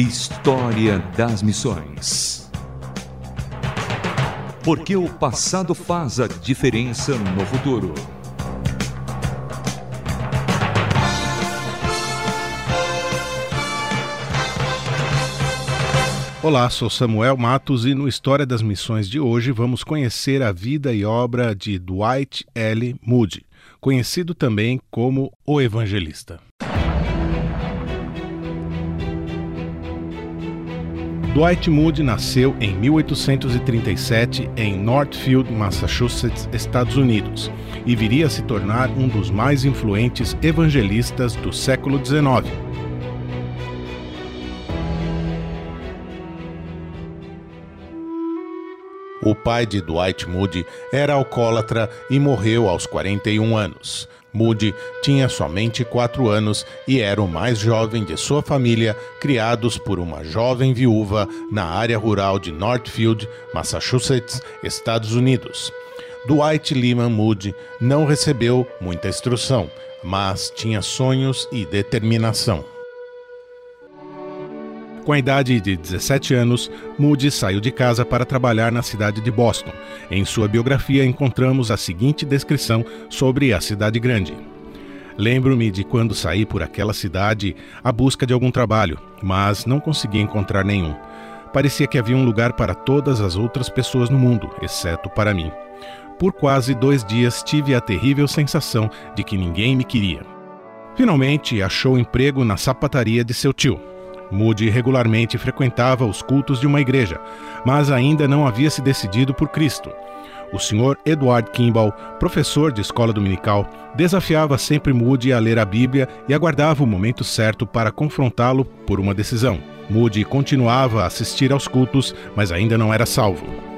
História das Missões. Porque o passado faz a diferença no futuro. Olá, sou Samuel Matos e no História das Missões de hoje vamos conhecer a vida e obra de Dwight L. Moody, conhecido também como o Evangelista. Dwight Moody nasceu em 1837 em Northfield, Massachusetts, Estados Unidos, e viria a se tornar um dos mais influentes evangelistas do século XIX. O pai de Dwight Moody era alcoólatra e morreu aos 41 anos. Moody tinha somente quatro anos e era o mais jovem de sua família, criados por uma jovem viúva na área rural de Northfield, Massachusetts, Estados Unidos. Dwight Lyman Moody não recebeu muita instrução, mas tinha sonhos e determinação. Com a idade de 17 anos, Moody saiu de casa para trabalhar na cidade de Boston. Em sua biografia encontramos a seguinte descrição sobre a cidade grande. Lembro-me de quando saí por aquela cidade à busca de algum trabalho, mas não consegui encontrar nenhum. Parecia que havia um lugar para todas as outras pessoas no mundo, exceto para mim. Por quase dois dias tive a terrível sensação de que ninguém me queria. Finalmente achou emprego na sapataria de seu tio. Moody regularmente frequentava os cultos de uma igreja, mas ainda não havia se decidido por Cristo. O Sr. Edward Kimball, professor de escola dominical, desafiava sempre Moody a ler a Bíblia e aguardava o momento certo para confrontá-lo por uma decisão. Moody continuava a assistir aos cultos, mas ainda não era salvo.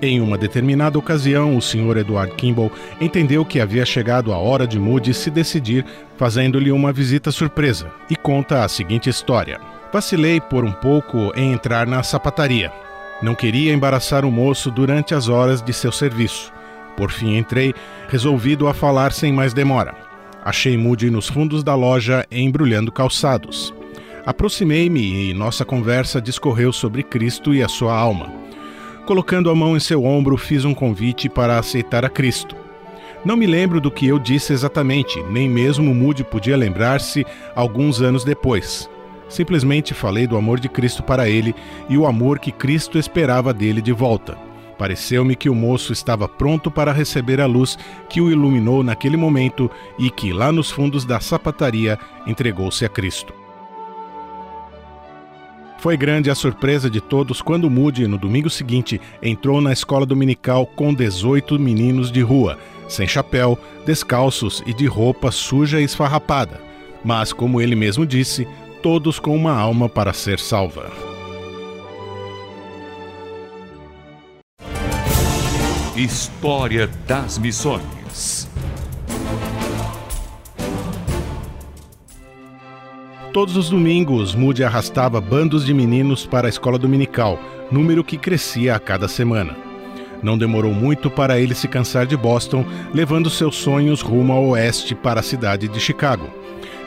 Em uma determinada ocasião, o Sr. Edward Kimball entendeu que havia chegado a hora de Moody se decidir, fazendo-lhe uma visita surpresa, e conta a seguinte história. Vacilei por um pouco em entrar na sapataria. Não queria embaraçar o moço durante as horas de seu serviço. Por fim entrei, resolvido a falar sem mais demora. Achei Moody nos fundos da loja embrulhando calçados. Aproximei-me e nossa conversa discorreu sobre Cristo e a sua alma. Colocando a mão em seu ombro, fiz um convite para aceitar a Cristo. Não me lembro do que eu disse exatamente, nem mesmo Moody podia lembrar-se alguns anos depois. Simplesmente falei do amor de Cristo para ele e o amor que Cristo esperava dele de volta. Pareceu-me que o moço estava pronto para receber a luz que o iluminou naquele momento e que, lá nos fundos da sapataria, entregou-se a Cristo. Foi grande a surpresa de todos quando Moody, no domingo seguinte, entrou na escola dominical com 18 meninos de rua, sem chapéu, descalços e de roupa suja e esfarrapada. Mas, como ele mesmo disse, todos com uma alma para ser salva. História das Missões. Todos os domingos, Moody arrastava bandos de meninos para a escola dominical, número que crescia a cada semana. Não demorou muito para ele se cansar de Boston, levando seus sonhos rumo ao oeste para a cidade de Chicago.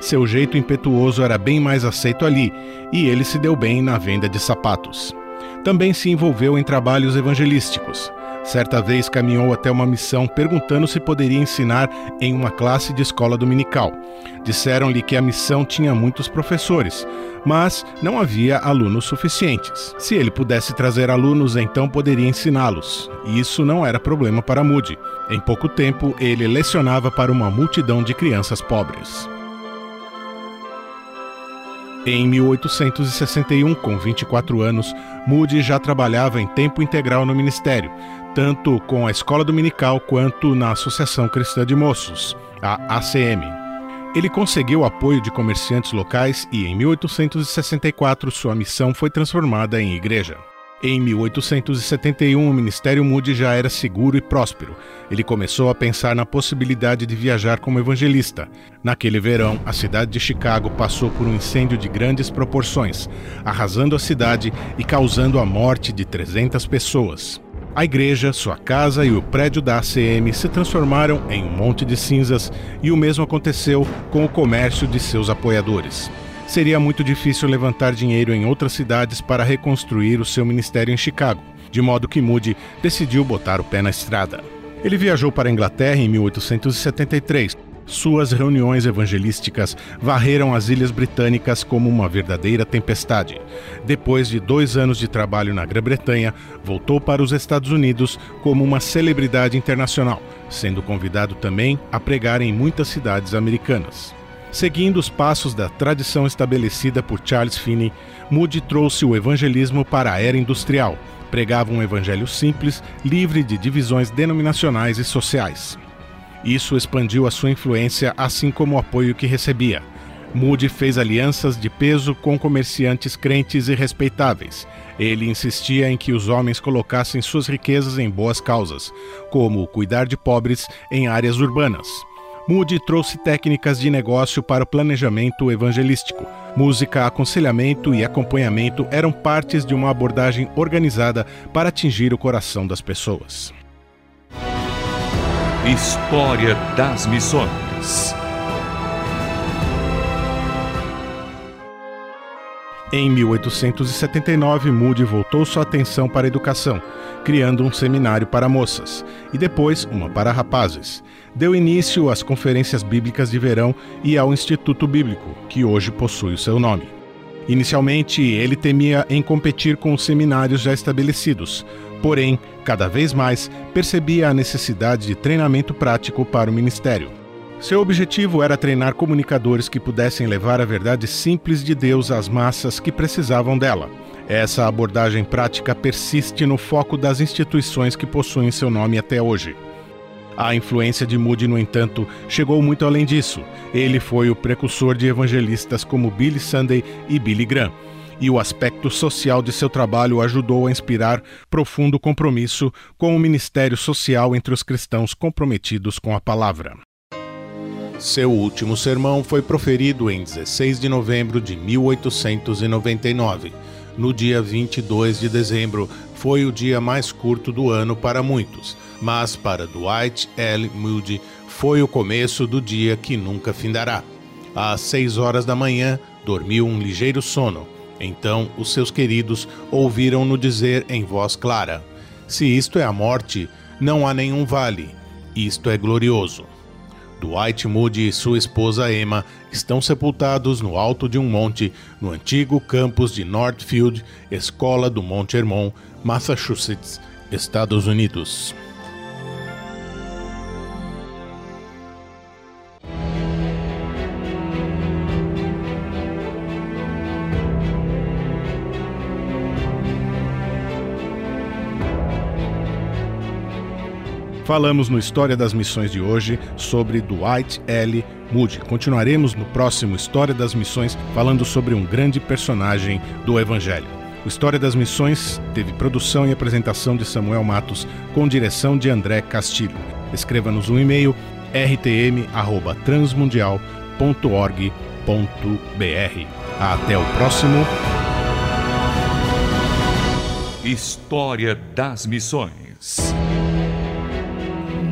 Seu jeito impetuoso era bem mais aceito ali, e ele se deu bem na venda de sapatos. Também se envolveu em trabalhos evangelísticos. Certa vez caminhou até uma missão perguntando se poderia ensinar em uma classe de escola dominical. Disseram-lhe que a missão tinha muitos professores, mas não havia alunos suficientes. Se ele pudesse trazer alunos, então poderia ensiná-los. E isso não era problema para Moody. Em pouco tempo, ele lecionava para uma multidão de crianças pobres. Em 1861, com 24 anos, Moody já trabalhava em tempo integral no ministério, tanto com a escola dominical quanto na Associação Cristã de Moços, a ACM. Ele conseguiu apoio de comerciantes locais e, em 1864, sua missão foi transformada em igreja. Em 1871, o Ministério Moody já era seguro e próspero. Ele começou a pensar na possibilidade de viajar como evangelista. Naquele verão, a cidade de Chicago passou por um incêndio de grandes proporções, arrasando a cidade e causando a morte de 300 pessoas. A igreja, sua casa e o prédio da ACM se transformaram em um monte de cinzas, e o mesmo aconteceu com o comércio de seus apoiadores. seria muito difícil levantar dinheiro em outras cidades para reconstruir o seu ministério em Chicago, de modo que Moody decidiu botar o pé na estrada. Ele viajou para a Inglaterra em 1873. Suas reuniões evangelísticas varreram as ilhas britânicas como uma verdadeira tempestade. Depois de dois anos de trabalho na Grã-Bretanha, voltou para os Estados Unidos como uma celebridade internacional, sendo convidado também a pregar em muitas cidades americanas. Seguindo os passos da tradição estabelecida por Charles Finney, Moody trouxe o evangelismo para a era industrial. Pregava um evangelho simples, livre de divisões denominacionais e sociais. Isso expandiu a sua influência, assim como o apoio que recebia. Moody fez alianças de peso com comerciantes crentes e respeitáveis. Ele insistia em que os homens colocassem suas riquezas em boas causas, como cuidar de pobres em áreas urbanas. Moody trouxe técnicas de negócio para o planejamento evangelístico. Música, aconselhamento e acompanhamento eram partes de uma abordagem organizada para atingir o coração das pessoas. História das Missões Em 1879, Moody voltou sua atenção para a educação, criando um seminário para moças e depois uma para rapazes. Deu início às conferências bíblicas de verão e ao Instituto Bíblico, que hoje possui o seu nome. Inicialmente, ele temia em competir com os seminários já estabelecidos, porém, cada vez mais, percebia a necessidade de treinamento prático para o ministério. Seu objetivo era treinar comunicadores que pudessem levar a verdade simples de Deus às massas que precisavam dela. Essa abordagem prática persiste no foco das instituições que possuem seu nome até hoje. A influência de Moody, no entanto, chegou muito além disso. Ele foi o precursor de evangelistas como Billy Sunday e Billy Graham, e o aspecto social de seu trabalho ajudou a inspirar profundo compromisso com o ministério social entre os cristãos comprometidos com a palavra. Seu último sermão foi proferido em 16 de novembro de 1899. No dia 22 de dezembro, foi o dia mais curto do ano para muitos, mas para Dwight L. Moody foi o começo do dia que nunca findará. Às seis horas da manhã, dormiu um ligeiro sono. Então os seus queridos ouviram-no dizer em voz clara: Se isto é a morte, não há nenhum vale. Isto é glorioso. Dwight Moody e sua esposa Emma estão sepultados no alto de um monte no antigo campus de Northfield, Escola do Monte Hermon, Massachusetts, Estados Unidos. Falamos no História das Missões de hoje sobre Dwight L. Moody. Continuaremos no próximo História das Missões falando sobre um grande personagem do Evangelho. O História das Missões teve produção e apresentação de Samuel Matos, com direção de André Castilho. Escreva-nos um e-mail rtm@transmundial.org.br. Até o próximo História das Missões